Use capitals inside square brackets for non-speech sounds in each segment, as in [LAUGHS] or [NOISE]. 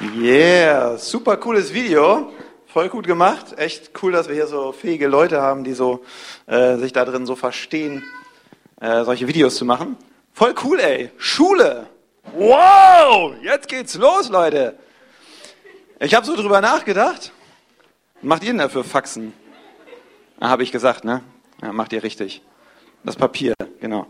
Yeah, super cooles Video. Voll gut gemacht. Echt cool, dass wir hier so fähige Leute haben, die so äh, sich da drin so verstehen, äh, solche Videos zu machen. Voll cool, ey. Schule. Wow, jetzt geht's los, Leute. Ich habe so drüber nachgedacht. Macht ihr denn dafür Faxen? Ah, habe ich gesagt, ne? Ja, macht ihr richtig. Das Papier, genau.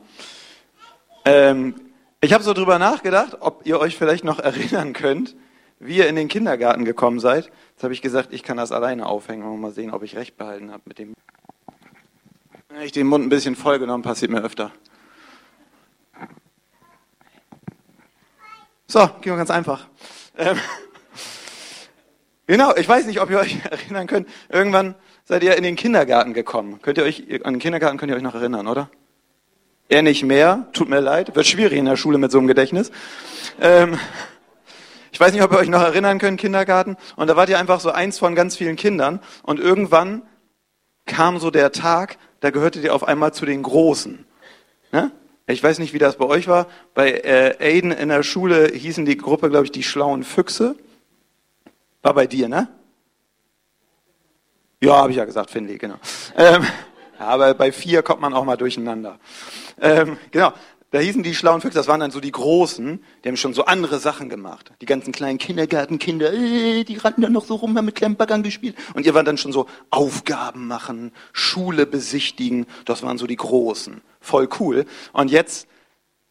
Ähm, ich habe so drüber nachgedacht, ob ihr euch vielleicht noch erinnern könnt, wie ihr in den Kindergarten gekommen seid. Jetzt habe ich gesagt, ich kann das alleine aufhängen und mal sehen, ob ich recht behalten habe mit dem. Wenn ich den Mund ein bisschen voll genommen, passiert mir öfter. So, ging ganz einfach. Ähm, [LAUGHS] genau, ich weiß nicht, ob ihr euch [LAUGHS] erinnern könnt. Irgendwann seid ihr in den Kindergarten gekommen. Könnt ihr euch, an den Kindergarten könnt ihr euch noch erinnern, oder? Er nicht mehr, tut mir leid, wird schwierig in der Schule mit so einem Gedächtnis. Ähm, ich weiß nicht, ob ihr euch noch erinnern könnt, Kindergarten. Und da wart ihr einfach so eins von ganz vielen Kindern. Und irgendwann kam so der Tag, da gehörtet ihr auf einmal zu den Großen. Ne? Ich weiß nicht, wie das bei euch war. Bei äh, Aiden in der Schule hießen die Gruppe, glaube ich, die schlauen Füchse. War bei dir, ne? Ja, habe ich ja gesagt, Finley, genau. Ähm, [LAUGHS] aber bei vier kommt man auch mal durcheinander. Ähm, genau. Da hießen die schlauen Füchse, das waren dann so die Großen, die haben schon so andere Sachen gemacht. Die ganzen kleinen Kindergartenkinder, äh, die rannten dann noch so rum, haben mit Klempergang gespielt. Und ihr wart dann schon so Aufgaben machen, Schule besichtigen, das waren so die Großen. Voll cool. Und jetzt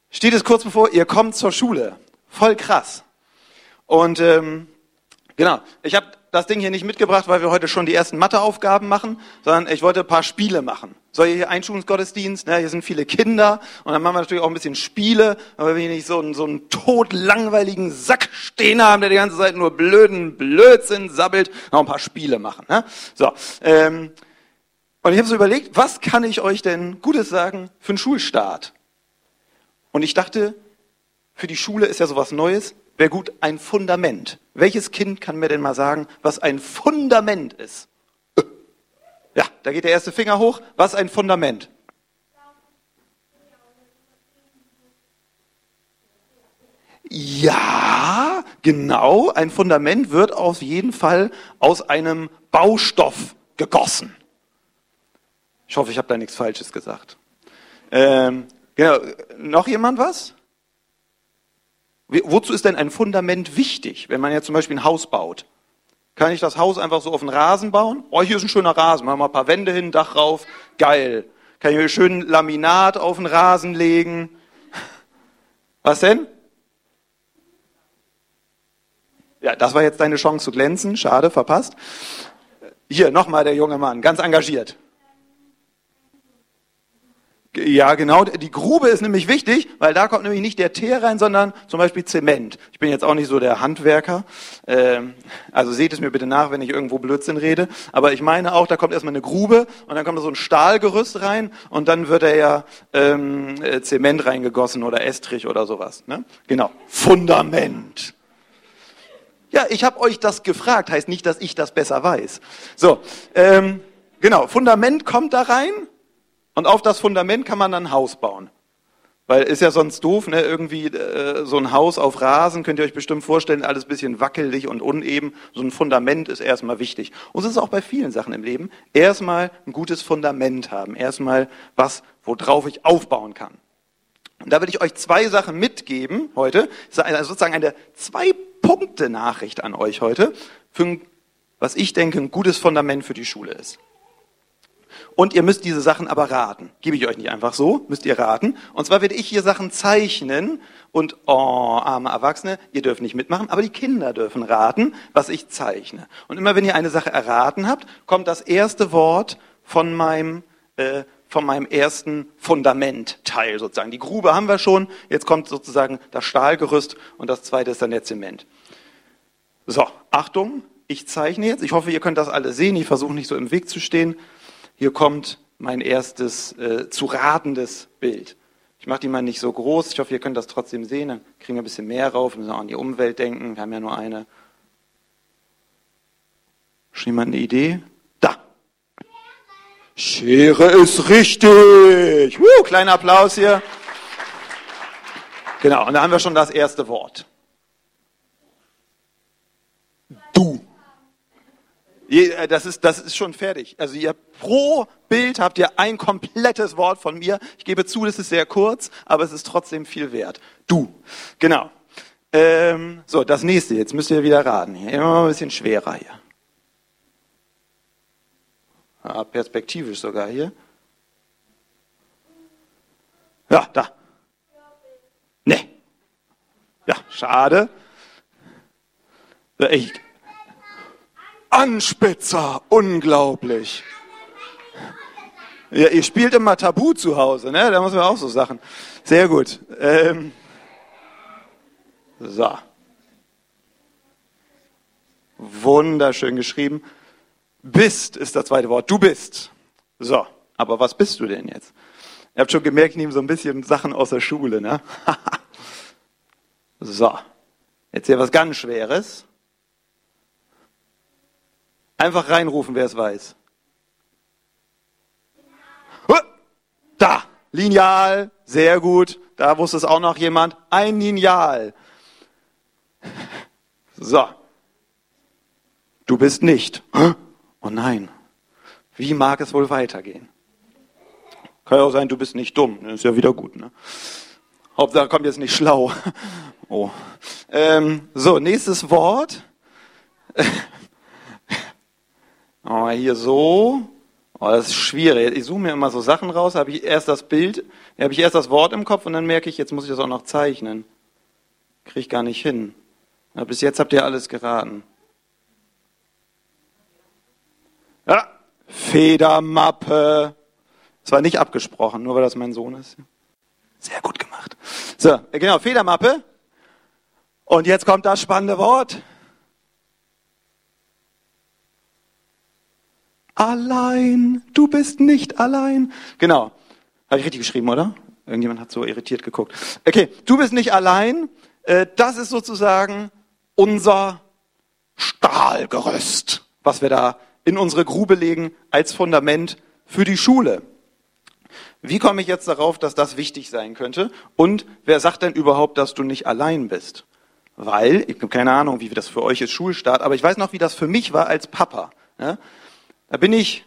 steht es kurz bevor, ihr kommt zur Schule. Voll krass. Und ähm, genau, ich habe das Ding hier nicht mitgebracht, weil wir heute schon die ersten Matheaufgaben machen, sondern ich wollte ein paar Spiele machen. So, hier Einschulungsgottesdienst, ne, hier sind viele Kinder und dann machen wir natürlich auch ein bisschen Spiele, aber wir nicht so einen, so einen totlangweiligen Sack stehen haben, der die ganze Zeit nur blöden Blödsinn sabbelt, noch ein paar Spiele machen. Ne? So, ähm, und ich habe so überlegt, was kann ich euch denn Gutes sagen für einen Schulstart? Und ich dachte, für die Schule ist ja sowas Neues, wäre gut ein Fundament. Welches Kind kann mir denn mal sagen, was ein Fundament ist? Ja, da geht der erste Finger hoch. Was ein Fundament? Ja, genau. Ein Fundament wird auf jeden Fall aus einem Baustoff gegossen. Ich hoffe, ich habe da nichts Falsches gesagt. Ähm, genau. Noch jemand was? Wozu ist denn ein Fundament wichtig, wenn man jetzt zum Beispiel ein Haus baut? Kann ich das Haus einfach so auf den Rasen bauen? Oh, hier ist ein schöner Rasen. Machen wir ein paar Wände hin, Dach rauf. Geil. Kann ich mir schön Laminat auf den Rasen legen? Was denn? Ja, das war jetzt deine Chance zu glänzen. Schade, verpasst. Hier, nochmal der junge Mann, ganz engagiert. Ja, genau. Die Grube ist nämlich wichtig, weil da kommt nämlich nicht der Teer rein, sondern zum Beispiel Zement. Ich bin jetzt auch nicht so der Handwerker. Ähm, also seht es mir bitte nach, wenn ich irgendwo Blödsinn rede. Aber ich meine auch, da kommt erstmal eine Grube und dann kommt da so ein Stahlgerüst rein und dann wird da ja ähm, äh, Zement reingegossen oder Estrich oder sowas. Ne? Genau. Fundament. Ja, ich habe euch das gefragt, heißt nicht, dass ich das besser weiß. So, ähm, genau. Fundament kommt da rein und auf das Fundament kann man dann ein Haus bauen. Weil ist ja sonst doof, ne? Irgendwie äh, so ein Haus auf Rasen, könnt ihr euch bestimmt vorstellen, alles bisschen wackelig und uneben. So ein Fundament ist erstmal wichtig. Und es ist auch bei vielen Sachen im Leben. Erstmal ein gutes Fundament haben. Erstmal was, worauf ich aufbauen kann. Und da will ich euch zwei Sachen mitgeben heute. Also sozusagen eine Zwei-Punkte-Nachricht an euch heute, für ein, was ich denke, ein gutes Fundament für die Schule ist. Und ihr müsst diese Sachen aber raten. Gebe ich euch nicht einfach so, müsst ihr raten. Und zwar werde ich hier Sachen zeichnen und, oh, arme Erwachsene, ihr dürft nicht mitmachen, aber die Kinder dürfen raten, was ich zeichne. Und immer wenn ihr eine Sache erraten habt, kommt das erste Wort von meinem, äh, von meinem ersten Fundamentteil sozusagen. Die Grube haben wir schon, jetzt kommt sozusagen das Stahlgerüst und das zweite ist dann der Zement. So, Achtung, ich zeichne jetzt. Ich hoffe, ihr könnt das alle sehen. Ich versuche nicht so im Weg zu stehen. Hier kommt mein erstes äh, zu ratendes Bild. Ich mache die mal nicht so groß. Ich hoffe, ihr könnt das trotzdem sehen. Dann kriegen wir ein bisschen mehr rauf. Wir müssen auch an die Umwelt denken. Wir haben ja nur eine. Schon jemand eine Idee? Da. Schere ist richtig. Uh, kleiner Applaus hier. Genau, und da haben wir schon das erste Wort. Das ist, das ist schon fertig. Also ihr pro Bild habt ihr ein komplettes Wort von mir. Ich gebe zu, das ist sehr kurz, aber es ist trotzdem viel wert. Du. Genau. Ähm, so, das nächste. Jetzt müsst ihr wieder raten. Immer mal ein bisschen schwerer hier. Ah, perspektivisch sogar hier. Ja, da. Nee. Ja, schade. Ja, Ich, Anspitzer, unglaublich. Ja, ihr spielt immer Tabu zu Hause, ne? Da muss man auch so Sachen. Sehr gut. Ähm, so. Wunderschön geschrieben. Bist ist das zweite Wort. Du bist. So. Aber was bist du denn jetzt? Ihr habt schon gemerkt, ich nehme so ein bisschen Sachen aus der Schule, ne? [LAUGHS] so. Jetzt hier was ganz Schweres. Einfach reinrufen, wer es weiß. Da, Lineal, sehr gut. Da wusste es auch noch jemand. Ein Lineal. So. Du bist nicht. Oh nein. Wie mag es wohl weitergehen? Kann ja auch sein, du bist nicht dumm. Ist ja wieder gut. Ne? Hauptsache kommt jetzt nicht schlau. [LAUGHS] Oh. Ähm, so, nächstes Wort. [LAUGHS] Oh, hier so. Oh, das ist schwierig. Ich suche mir immer so Sachen raus, habe ich erst das Bild, habe ich erst das Wort im Kopf und dann merke ich, jetzt muss ich das auch noch zeichnen. Kriege ich gar nicht hin. Ja, bis jetzt habt ihr alles geraten. Ja, Federmappe. Das war nicht abgesprochen, nur weil das mein Sohn ist. Sehr gut gemacht. So, genau, Federmappe. Und jetzt kommt das spannende Wort. Allein, du bist nicht allein. Genau. Habe ich richtig geschrieben, oder? Irgendjemand hat so irritiert geguckt. Okay, du bist nicht allein. Äh, Das ist sozusagen unser Stahlgerüst, was wir da in unsere Grube legen als Fundament für die Schule. Wie komme ich jetzt darauf, dass das wichtig sein könnte? Und wer sagt denn überhaupt, dass du nicht allein bist? Weil, ich habe keine Ahnung, wie das für euch ist, Schulstart, aber ich weiß noch, wie das für mich war als Papa. Ja? Da bin ich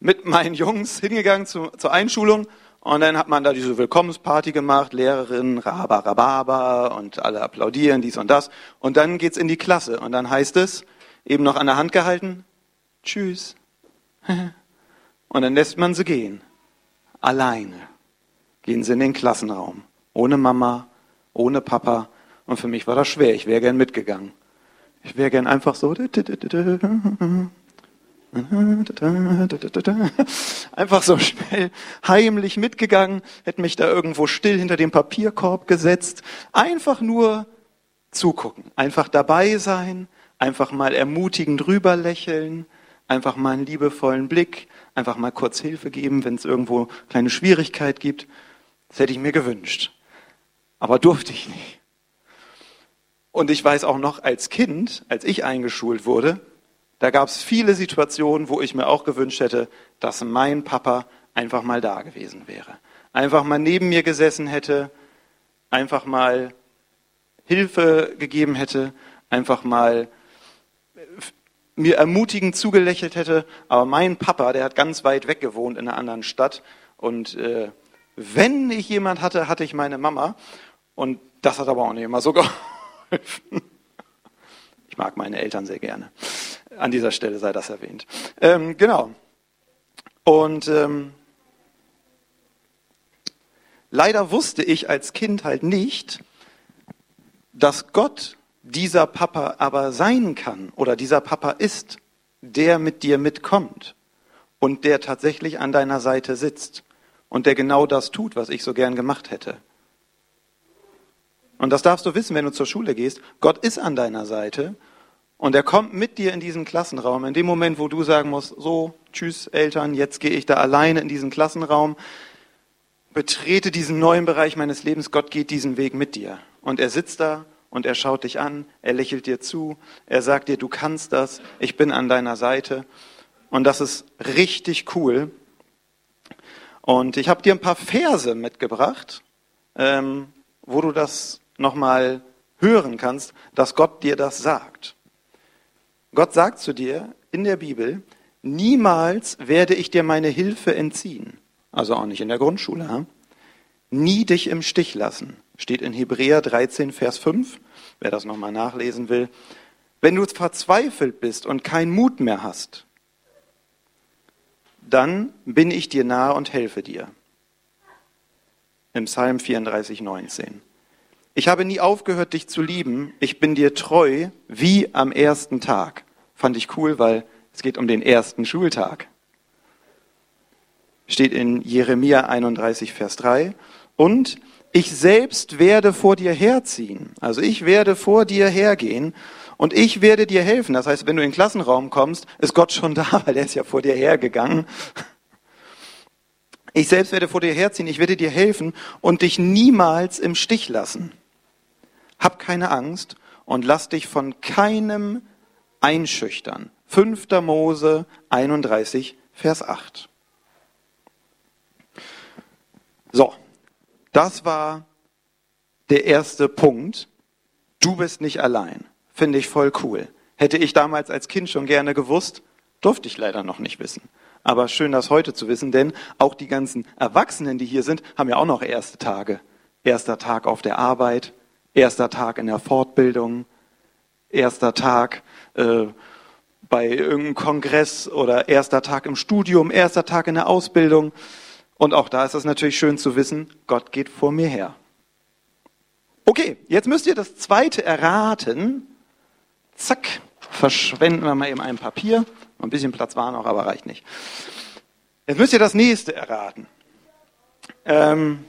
mit [LAUGHS] meinen Jungs hingegangen zu, zur Einschulung und dann hat man da diese Willkommensparty gemacht, Lehrerin, Raba, Rababa und alle applaudieren, dies und das. Und dann geht's in die Klasse und dann heißt es, eben noch an der Hand gehalten, tschüss. [LAUGHS] Und dann lässt man sie gehen. Alleine. Gehen sie in den Klassenraum. Ohne Mama, ohne Papa. Und für mich war das schwer. Ich wäre gern mitgegangen. Ich wäre gern einfach so. [LAUGHS] Einfach so schnell heimlich mitgegangen, hätte mich da irgendwo still hinter dem Papierkorb gesetzt. Einfach nur zugucken, einfach dabei sein, einfach mal ermutigend drüber lächeln, einfach mal einen liebevollen Blick, einfach mal kurz Hilfe geben, wenn es irgendwo kleine Schwierigkeit gibt. Das hätte ich mir gewünscht. Aber durfte ich nicht. Und ich weiß auch noch als Kind, als ich eingeschult wurde, da gab es viele Situationen, wo ich mir auch gewünscht hätte, dass mein Papa einfach mal da gewesen wäre. Einfach mal neben mir gesessen hätte, einfach mal Hilfe gegeben hätte, einfach mal mir ermutigend zugelächelt hätte. Aber mein Papa, der hat ganz weit weg gewohnt in einer anderen Stadt. Und äh, wenn ich jemand hatte, hatte ich meine Mama. Und das hat aber auch nicht immer so [LAUGHS] geholfen. Ich mag meine Eltern sehr gerne. An dieser Stelle sei das erwähnt. Ähm, genau. Und ähm, leider wusste ich als Kind halt nicht, dass Gott dieser Papa aber sein kann oder dieser Papa ist, der mit dir mitkommt und der tatsächlich an deiner Seite sitzt und der genau das tut, was ich so gern gemacht hätte. Und das darfst du wissen, wenn du zur Schule gehst. Gott ist an deiner Seite und er kommt mit dir in diesen Klassenraum. In dem Moment, wo du sagen musst, so, tschüss Eltern, jetzt gehe ich da alleine in diesen Klassenraum, betrete diesen neuen Bereich meines Lebens, Gott geht diesen Weg mit dir. Und er sitzt da und er schaut dich an, er lächelt dir zu, er sagt dir, du kannst das, ich bin an deiner Seite. Und das ist richtig cool. Und ich habe dir ein paar Verse mitgebracht, ähm, wo du das nochmal hören kannst, dass Gott dir das sagt. Gott sagt zu dir in der Bibel, niemals werde ich dir meine Hilfe entziehen. Also auch nicht in der Grundschule. Ja? Nie dich im Stich lassen. Steht in Hebräer 13, Vers 5, wer das nochmal nachlesen will. Wenn du verzweifelt bist und keinen Mut mehr hast, dann bin ich dir nahe und helfe dir. Im Psalm 34, 19. Ich habe nie aufgehört, dich zu lieben. Ich bin dir treu wie am ersten Tag. Fand ich cool, weil es geht um den ersten Schultag. Steht in Jeremia 31, Vers 3. Und ich selbst werde vor dir herziehen. Also ich werde vor dir hergehen und ich werde dir helfen. Das heißt, wenn du in den Klassenraum kommst, ist Gott schon da, [LAUGHS] weil er ist ja vor dir hergegangen. Ich selbst werde vor dir herziehen, ich werde dir helfen und dich niemals im Stich lassen. Hab keine Angst und lass dich von keinem einschüchtern. 5. Mose 31, Vers 8. So, das war der erste Punkt. Du bist nicht allein. Finde ich voll cool. Hätte ich damals als Kind schon gerne gewusst, durfte ich leider noch nicht wissen. Aber schön, das heute zu wissen, denn auch die ganzen Erwachsenen, die hier sind, haben ja auch noch erste Tage. Erster Tag auf der Arbeit, erster Tag in der Fortbildung, erster Tag äh, bei irgendeinem Kongress oder erster Tag im Studium, erster Tag in der Ausbildung. Und auch da ist es natürlich schön zu wissen, Gott geht vor mir her. Okay, jetzt müsst ihr das zweite erraten. Zack, verschwenden wir mal eben ein Papier. Ein bisschen Platz war noch, aber reicht nicht. Jetzt müsst ihr das nächste erraten. Ähm,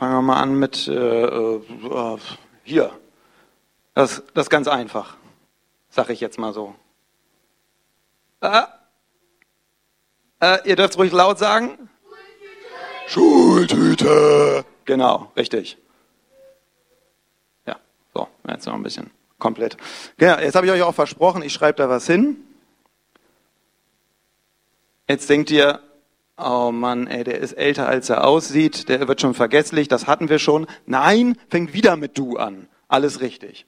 fangen wir mal an mit äh, äh, hier. Das, das ist ganz einfach, sage ich jetzt mal so. Äh, äh, ihr dürft ruhig laut sagen. Schultüte. Schultüte. Genau, richtig. Ja, so, jetzt noch ein bisschen komplett. Ja, jetzt habe ich euch auch versprochen, ich schreibe da was hin. Jetzt denkt ihr, oh Mann, ey, der ist älter als er aussieht, der wird schon vergesslich, das hatten wir schon. Nein, fängt wieder mit du an. Alles richtig.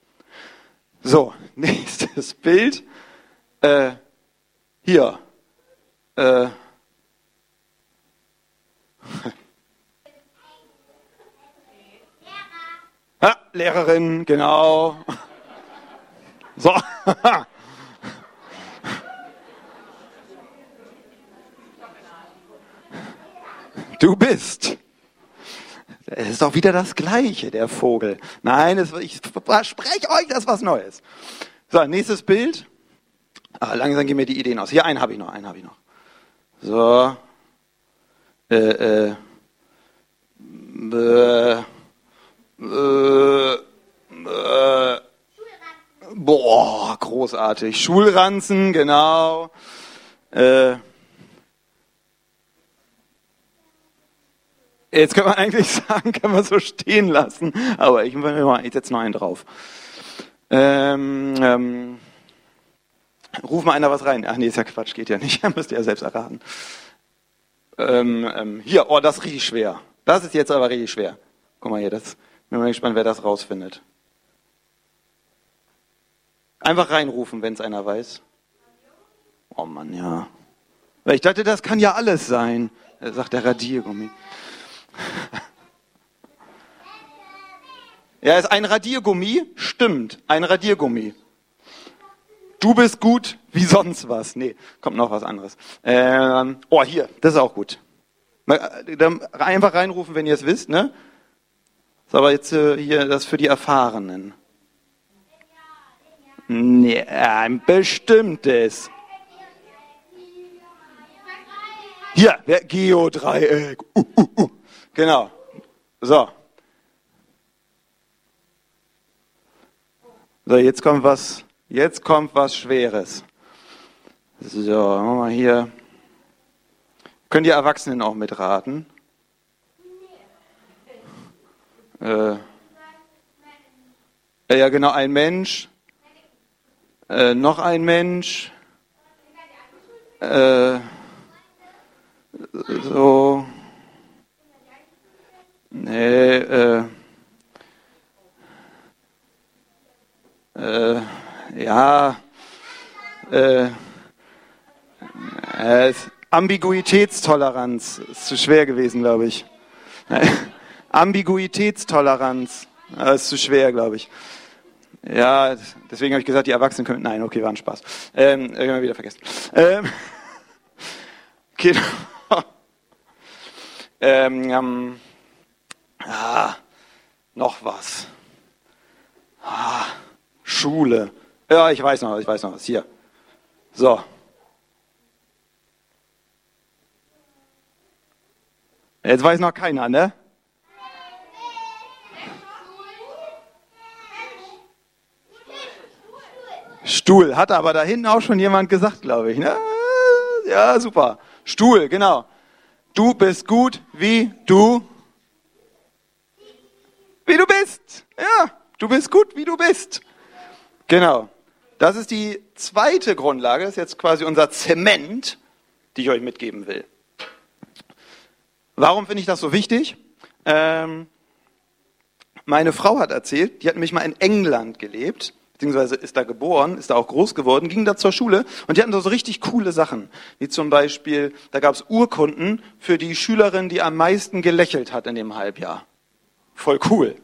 So, [LAUGHS] nächstes Bild. Äh, hier. Äh, [LAUGHS] Ha, Lehrerin, genau. [LAUGHS] So. Du bist. Es ist doch wieder das Gleiche, der Vogel. Nein, es, ich verspreche euch, das ist was Neues. So, nächstes Bild. Ah, langsam gehen mir die Ideen aus. Hier, einen habe ich noch, einen habe ich noch. So. Äh, äh. Bäh. Äh, äh. Boah, großartig. Schulranzen, genau. Äh, jetzt kann man eigentlich [LAUGHS] sagen, kann man so stehen lassen, aber ich, ich setze noch einen drauf. Ähm, ähm, ruf mal einer was rein. Ach nee, ist ja Quatsch, geht ja nicht. [LAUGHS] Müsst ihr ja selbst erraten. Ähm, ähm, hier, oh, das ist richtig schwer. Das ist jetzt aber richtig schwer. Guck mal hier, das, bin mal gespannt, wer das rausfindet. Einfach reinrufen, wenn es einer weiß. Oh Mann, ja. Ich dachte, das kann ja alles sein, sagt der Radiergummi. [LAUGHS] Ja, ist ein Radiergummi? Stimmt, ein Radiergummi. Du bist gut wie sonst was. Nee, kommt noch was anderes. Ähm, oh, hier, das ist auch gut. Einfach reinrufen, wenn ihr es wisst, ne? Ist aber jetzt äh, hier das für die Erfahrenen. Nee, ein bestimmtes. Hier, Geodreieck. Uh, uh, uh. Genau. So. So, jetzt kommt was, jetzt kommt was Schweres. So, machen wir mal hier. Können die Erwachsenen auch mitraten? Äh, ja, genau, ein Mensch, äh, noch ein Mensch, äh, so, nee, äh, äh, Ja, äh, äh, Ambiguitätstoleranz ist zu schwer gewesen, glaube ich. [LAUGHS] Ambiguitätstoleranz das ist zu schwer, glaube ich. Ja, deswegen habe ich gesagt, die Erwachsenen können. Nein, okay, war ein Spaß. Ähm, irgendwann wieder vergessen. Ähm, [LAUGHS] genau. [LAUGHS] Ähm, ähm, ah, noch was. Ah, Schule. Ja, ich weiß noch, ich weiß noch was. Hier. So. Jetzt weiß noch keiner, ne? Stuhl. Hat aber da hinten auch schon jemand gesagt, glaube ich. Ne? Ja, super. Stuhl, genau. Du bist gut, wie du, wie du bist. Ja, du bist gut, wie du bist. Genau. Das ist die zweite Grundlage, das ist jetzt quasi unser Zement, die ich euch mitgeben will. Warum finde ich das so wichtig? Ähm, meine Frau hat erzählt, die hat nämlich mal in England gelebt beziehungsweise ist da geboren, ist da auch groß geworden, ging da zur Schule und die hatten da so richtig coole Sachen. Wie zum Beispiel, da gab es Urkunden für die Schülerin, die am meisten gelächelt hat in dem Halbjahr. Voll cool.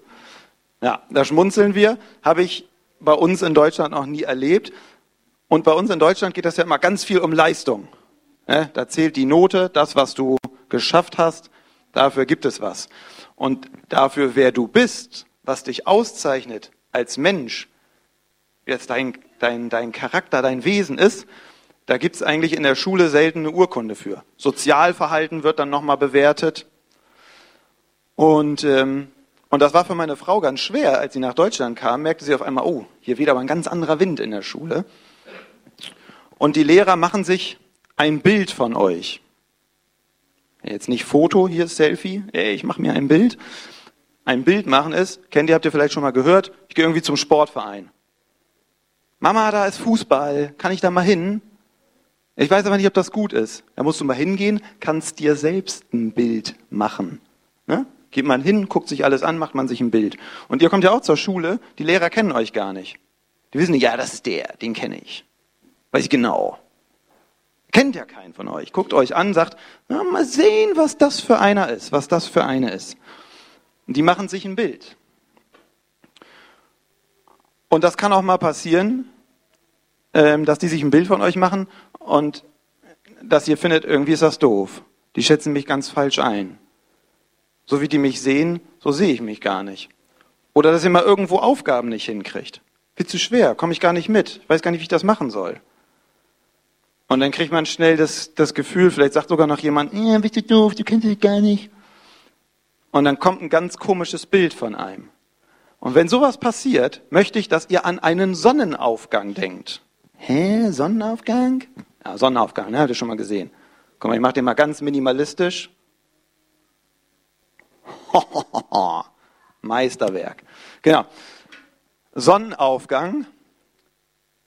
Ja, da schmunzeln wir. Habe ich bei uns in Deutschland noch nie erlebt. Und bei uns in Deutschland geht das ja immer ganz viel um Leistung. Da zählt die Note, das, was du geschafft hast, dafür gibt es was. Und dafür, wer du bist, was dich auszeichnet als Mensch, jetzt dein, dein, dein Charakter, dein Wesen ist, da gibt's eigentlich in der Schule selten eine Urkunde für. Sozialverhalten wird dann nochmal bewertet. Und, ähm, und das war für meine Frau ganz schwer. Als sie nach Deutschland kam, merkte sie auf einmal, oh, hier weht aber ein ganz anderer Wind in der Schule. Und die Lehrer machen sich ein Bild von euch. Jetzt nicht Foto, hier Selfie, ey, ich mache mir ein Bild. Ein Bild machen ist, kennt ihr, habt ihr vielleicht schon mal gehört, ich gehe irgendwie zum Sportverein. Mama, da ist Fußball, kann ich da mal hin? Ich weiß aber nicht, ob das gut ist. Da musst du mal hingehen, kannst dir selbst ein Bild machen. Ne? Geht man hin, guckt sich alles an, macht man sich ein Bild. Und ihr kommt ja auch zur Schule, die Lehrer kennen euch gar nicht. Die wissen nicht, ja, das ist der, den kenne ich. Weiß ich genau. Kennt ja keinen von euch. Guckt euch an, sagt, na, mal sehen, was das für einer ist, was das für eine ist. Und die machen sich ein Bild. Und das kann auch mal passieren, ähm, dass die sich ein Bild von euch machen und dass ihr findet, irgendwie ist das doof. Die schätzen mich ganz falsch ein. So wie die mich sehen, so sehe ich mich gar nicht. Oder dass ihr mal irgendwo Aufgaben nicht hinkriegt. Viel zu schwer, komme ich gar nicht mit. Ich weiß gar nicht, wie ich das machen soll. Und dann kriegt man schnell das, das Gefühl, vielleicht sagt sogar noch jemand, ja, bist du doof, du kennst dich gar nicht. Und dann kommt ein ganz komisches Bild von einem. Und wenn sowas passiert, möchte ich, dass ihr an einen Sonnenaufgang denkt. Hä? Sonnenaufgang? Ja, Sonnenaufgang, ne? Habt ihr schon mal gesehen. Guck mal, ich mache den mal ganz minimalistisch. [LAUGHS] Meisterwerk. Genau. Sonnenaufgang.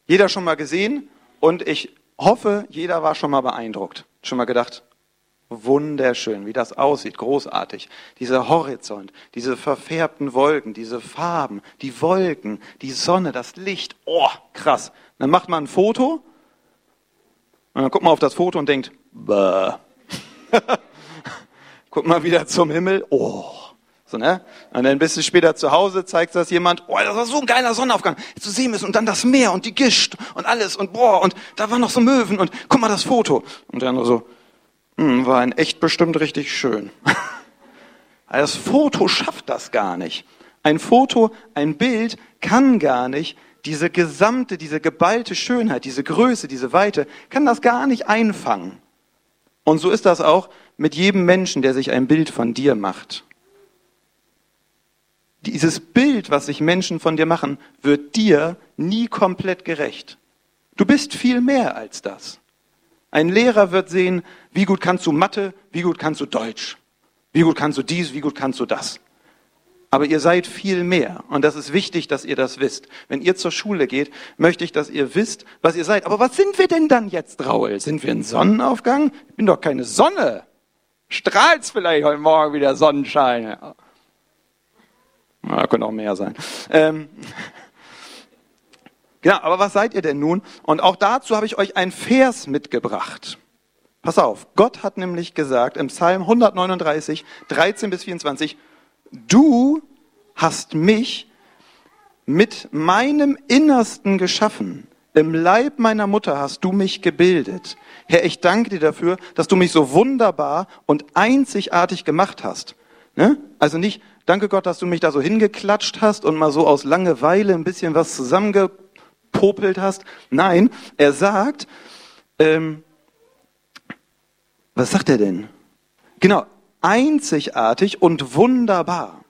Jeder schon mal gesehen und ich hoffe, jeder war schon mal beeindruckt. Schon mal gedacht, wunderschön, wie das aussieht, großartig. Dieser Horizont, diese verfärbten Wolken, diese Farben, die Wolken, die Sonne, das Licht, oh, krass. Dann macht man ein Foto und dann guckt man auf das Foto und denkt, bäh. [LAUGHS] guckt mal wieder zum Himmel, oh. So, ne? Und dann bist du später zu Hause, zeigst das jemand, oh, das war so ein geiler Sonnenaufgang, zu sehen ist und dann das Meer und die Gischt und alles und boah, und da waren noch so Möwen und guck mal das Foto. Und dann so, hm, war ein echt bestimmt richtig schön. [LAUGHS] Das Foto schafft das gar nicht. Ein Foto, ein Bild kann gar nicht diese gesamte, diese geballte Schönheit, diese Größe, diese Weite, kann das gar nicht einfangen. Und so ist das auch mit jedem Menschen, der sich ein Bild von dir macht. Dieses Bild, was sich Menschen von dir machen, wird dir nie komplett gerecht. Du bist viel mehr als das. Ein Lehrer wird sehen, wie gut kannst du Mathe, wie gut kannst du Deutsch, wie gut kannst du dies, wie gut kannst du das. Aber ihr seid viel mehr. Und das ist wichtig, dass ihr das wisst. Wenn ihr zur Schule geht, möchte ich, dass ihr wisst, was ihr seid. Aber was sind wir denn dann jetzt, Raul? Sind wir ein Sonnenaufgang? Ich bin doch keine Sonne. Strahlt's vielleicht heute Morgen wieder Sonnenschein? Na, könnte auch mehr sein. Ähm, [LAUGHS] Genau, aber was seid ihr denn nun? Und auch dazu habe ich euch ein Vers mitgebracht. Pass auf, Gott hat nämlich gesagt im Psalm 139, 13 bis 24, du hast mich mit meinem Innersten geschaffen. Im Leib meiner Mutter hast du mich gebildet. Herr, ich danke dir dafür, dass du mich so wunderbar und einzigartig gemacht hast. Ne? Also nicht, danke Gott, dass du mich da so hingeklatscht hast und mal so aus Langeweile ein bisschen was zusammengepopelt hast. Nein, er sagt, ähm, was sagt er denn? Genau, einzigartig und wunderbar.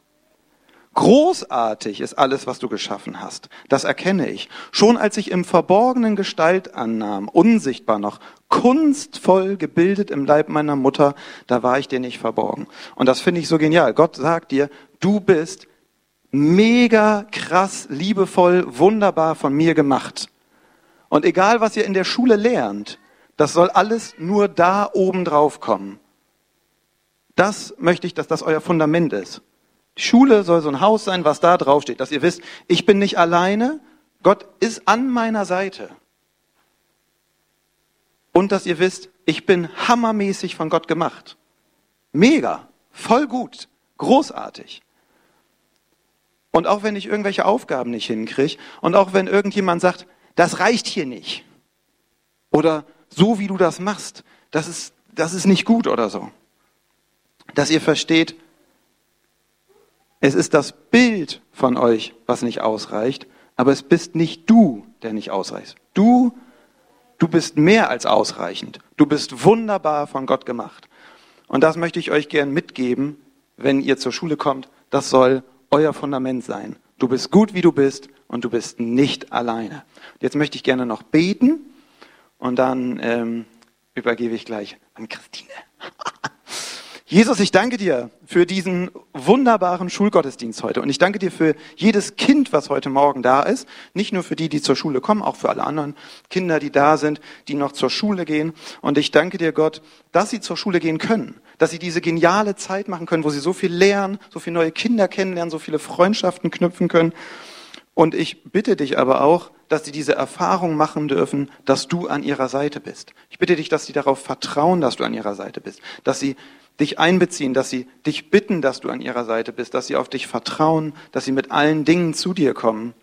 Großartig ist alles, was du geschaffen hast. Das erkenne ich. Schon als ich im Verborgenen Gestalt annahm, unsichtbar noch, kunstvoll gebildet im Leib meiner Mutter, da war ich dir nicht verborgen. Und das finde ich so genial. Gott sagt dir, du bist mega krass, liebevoll, wunderbar von mir gemacht. Und egal, was ihr in der Schule lernt, das soll alles nur da oben drauf kommen. Das möchte ich, dass das euer Fundament ist. Schule soll so ein Haus sein, was da drauf steht, dass ihr wisst, ich bin nicht alleine, Gott ist an meiner Seite. Und dass ihr wisst, ich bin hammermäßig von Gott gemacht. Mega, voll gut, großartig. Und auch wenn ich irgendwelche Aufgaben nicht hinkriege und auch wenn irgendjemand sagt, das reicht hier nicht oder so wie du das machst, das ist, das ist nicht gut oder so. Dass ihr versteht, es ist das Bild von euch, was nicht ausreicht, aber es bist nicht du, der nicht ausreicht. Du, du bist mehr als ausreichend. Du bist wunderbar von Gott gemacht. Und das möchte ich euch gern mitgeben, wenn ihr zur Schule kommt. Das soll euer Fundament sein. Du bist gut, wie du bist und du bist nicht alleine. Jetzt möchte ich gerne noch beten und dann ähm, übergebe ich gleich an Christine. [LAUGHS] Jesus, ich danke dir für diesen wunderbaren Schulgottesdienst heute. Und ich danke dir für jedes Kind, was heute Morgen da ist. Nicht nur für die, die zur Schule kommen, auch für alle anderen Kinder, die da sind, die noch zur Schule gehen. Und ich danke dir, Gott, dass sie zur Schule gehen können. Dass sie diese geniale Zeit machen können, wo sie so viel lernen, so viele neue Kinder kennenlernen, so viele Freundschaften knüpfen können. Und ich bitte dich aber auch, dass sie diese Erfahrung machen dürfen, dass du an ihrer Seite bist. Ich bitte dich, dass sie darauf vertrauen, dass du an ihrer Seite bist. Dass sie dich einbeziehen, dass sie dich bitten, dass du an ihrer Seite bist, dass sie auf dich vertrauen, dass sie mit allen Dingen zu dir kommen.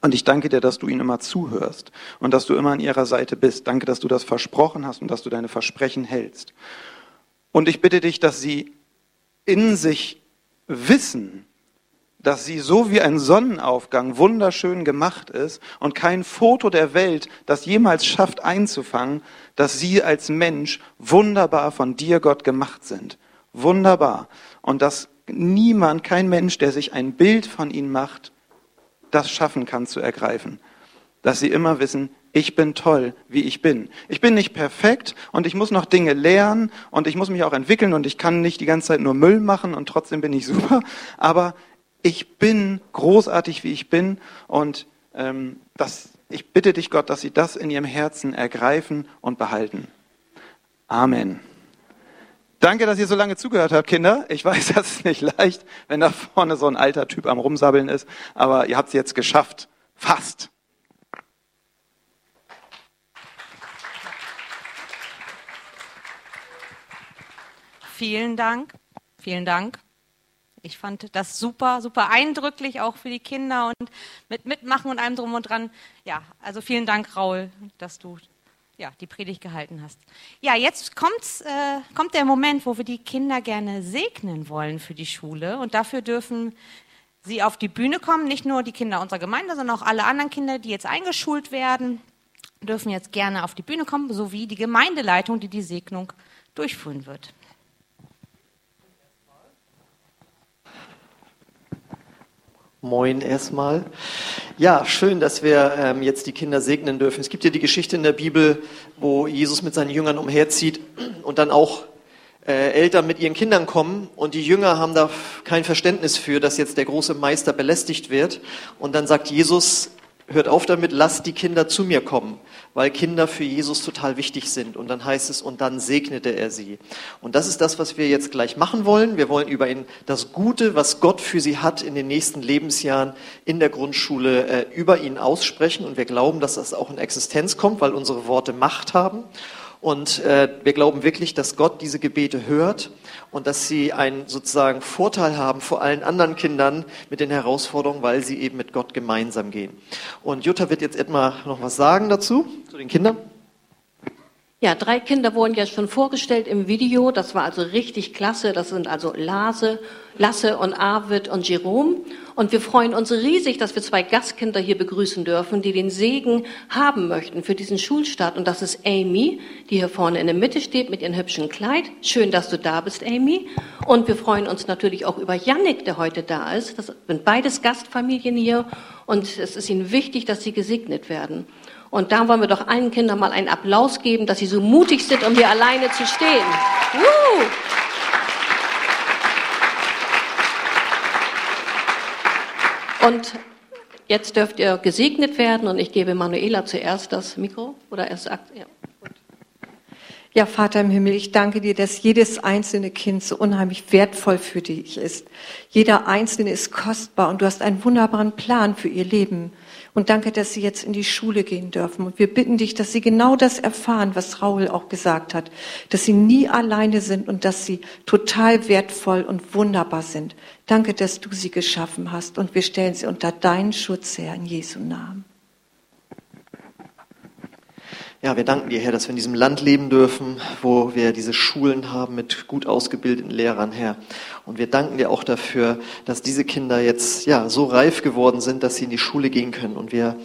Und ich danke dir, dass du ihnen immer zuhörst und dass du immer an ihrer Seite bist. Danke, dass du das versprochen hast und dass du deine Versprechen hältst. Und ich bitte dich, dass sie in sich wissen, dass sie so wie ein Sonnenaufgang wunderschön gemacht ist und kein Foto der Welt das jemals schafft einzufangen, dass sie als Mensch wunderbar von dir, Gott, gemacht sind. Wunderbar. Und dass niemand, kein Mensch, der sich ein Bild von ihnen macht, das schaffen kann zu ergreifen. Dass sie immer wissen, ich bin toll, wie ich bin. Ich bin nicht perfekt und ich muss noch Dinge lernen und ich muss mich auch entwickeln und ich kann nicht die ganze Zeit nur Müll machen und trotzdem bin ich super. Aber ich bin großartig, wie ich bin und ähm, das, ich bitte dich, Gott, dass sie das in ihrem Herzen ergreifen und behalten. Amen. Danke, dass ihr so lange zugehört habt, Kinder. Ich weiß, [LAUGHS] das ist nicht leicht, wenn da vorne so ein alter Typ am Rumsabbeln ist, aber ihr habt es jetzt geschafft. Fast. Vielen Dank. Vielen Dank. Ich fand das super, super eindrücklich, auch für die Kinder und mit Mitmachen und allem drum und dran. Ja, also vielen Dank, Raul, dass du ja, die Predigt gehalten hast. Ja, jetzt kommt's, äh, kommt der Moment, wo wir die Kinder gerne segnen wollen für die Schule. Und dafür dürfen sie auf die Bühne kommen. Nicht nur die Kinder unserer Gemeinde, sondern auch alle anderen Kinder, die jetzt eingeschult werden, dürfen jetzt gerne auf die Bühne kommen, sowie die Gemeindeleitung, die die Segnung durchführen wird. Moin erstmal. Ja, schön, dass wir ähm, jetzt die Kinder segnen dürfen. Es gibt ja die Geschichte in der Bibel, wo Jesus mit seinen Jüngern umherzieht und dann auch äh, Eltern mit ihren Kindern kommen und die Jünger haben da kein Verständnis für, dass jetzt der große Meister belästigt wird. Und dann sagt Jesus, hört auf damit, lasst die Kinder zu mir kommen, weil Kinder für Jesus total wichtig sind. Und dann heißt es, und dann segnete er sie. Und das ist das, was wir jetzt gleich machen wollen. Wir wollen über ihn das Gute, was Gott für sie hat in den nächsten Lebensjahren in der Grundschule, äh, über ihn aussprechen. Und wir glauben, dass das auch in Existenz kommt, weil unsere Worte Macht haben. Und äh, wir glauben wirklich, dass Gott diese Gebete hört und dass sie einen sozusagen Vorteil haben vor allen anderen Kindern mit den Herausforderungen, weil sie eben mit Gott gemeinsam gehen. Und Jutta wird jetzt etwa noch was sagen dazu, zu den Kindern. Ja, drei Kinder wurden ja schon vorgestellt im Video. Das war also richtig klasse. Das sind also Lase, Lasse und Arvid und Jerome. Und wir freuen uns riesig, dass wir zwei Gastkinder hier begrüßen dürfen, die den Segen haben möchten für diesen Schulstart. Und das ist Amy, die hier vorne in der Mitte steht mit ihrem hübschen Kleid. Schön, dass du da bist, Amy. Und wir freuen uns natürlich auch über Yannick, der heute da ist. Das sind beides Gastfamilien hier. Und es ist ihnen wichtig, dass sie gesegnet werden. Und da wollen wir doch allen Kindern mal einen Applaus geben, dass sie so mutig sind, um hier alleine zu stehen. Woo! Und jetzt dürft ihr gesegnet werden und ich gebe Manuela zuerst das Mikro oder erst ja. Ja, Vater im Himmel, ich danke dir, dass jedes einzelne Kind so unheimlich wertvoll für dich ist. Jeder einzelne ist kostbar und du hast einen wunderbaren Plan für ihr Leben. Und danke, dass sie jetzt in die Schule gehen dürfen. Und wir bitten dich, dass sie genau das erfahren, was Raul auch gesagt hat, dass sie nie alleine sind und dass sie total wertvoll und wunderbar sind. Danke, dass du sie geschaffen hast und wir stellen sie unter deinen Schutz her in Jesu Namen. Ja, wir danken dir, Herr, dass wir in diesem Land leben dürfen, wo wir diese Schulen haben mit gut ausgebildeten Lehrern, Herr. Und wir danken dir auch dafür, dass diese Kinder jetzt ja so reif geworden sind, dass sie in die Schule gehen können. Und wir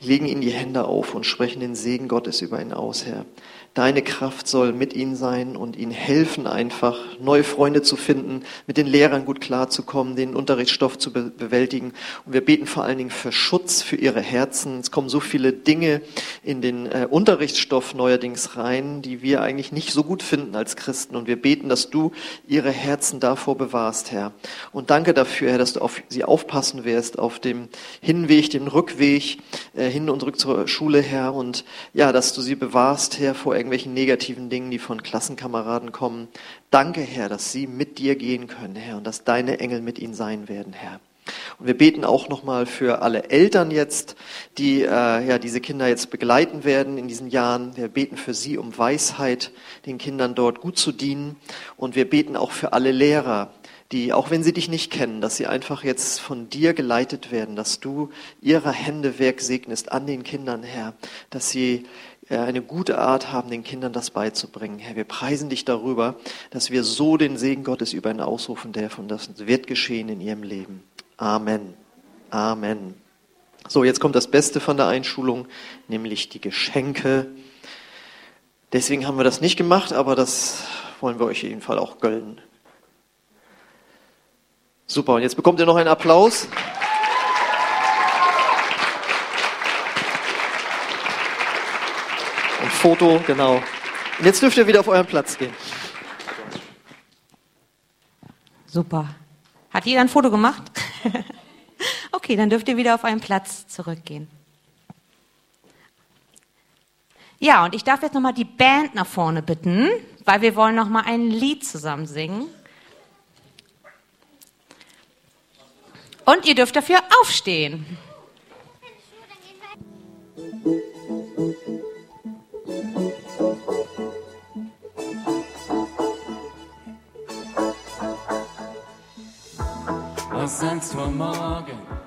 legen ihnen die Hände auf und sprechen den Segen Gottes über ihn aus, Herr. Deine Kraft soll mit ihnen sein und ihnen helfen, einfach neue Freunde zu finden, mit den Lehrern gut klarzukommen, den Unterrichtsstoff zu be bewältigen. Und wir beten vor allen Dingen für Schutz für ihre Herzen. Es kommen so viele Dinge in den äh, Unterrichtsstoff neuerdings rein, die wir eigentlich nicht so gut finden als Christen. Und wir beten, dass du ihre Herzen davor bewahrst, Herr. Und danke dafür, Herr, dass du auf sie aufpassen wirst, auf dem Hinweg, dem Rückweg, äh, hin und zurück zur Schule, Herr. Und ja, dass du sie bewahrst, Herr, vor irgendwelchen negativen Dingen, die von Klassenkameraden kommen. Danke, Herr, dass sie mit dir gehen können, Herr, und dass deine Engel mit ihnen sein werden, Herr. Und wir beten auch nochmal für alle Eltern jetzt, die äh, ja diese Kinder jetzt begleiten werden in diesen Jahren. Wir beten für sie um Weisheit, den Kindern dort gut zu dienen. Und wir beten auch für alle Lehrer, die, auch wenn sie dich nicht kennen, dass sie einfach jetzt von dir geleitet werden, dass du ihre Hände Werk segnest an den Kindern, Herr, dass sie eine gute Art haben, den Kindern das beizubringen. Herr, wir preisen dich darüber, dass wir so den Segen Gottes über ihn ausrufen dürfen. Das wird geschehen in ihrem Leben. Amen. Amen. So, jetzt kommt das Beste von der Einschulung, nämlich die Geschenke. Deswegen haben wir das nicht gemacht, aber das wollen wir euch jedenfalls auch gönnen. Super, und jetzt bekommt ihr noch einen Applaus. Foto, genau. Und jetzt dürft ihr wieder auf euren Platz gehen. Super. Hat jeder ein Foto gemacht? [LAUGHS] okay, dann dürft ihr wieder auf euren Platz zurückgehen. Ja, und ich darf jetzt nochmal die Band nach vorne bitten, weil wir wollen nochmal ein Lied zusammen singen. Und ihr dürft dafür aufstehen. aus Angst vor morgen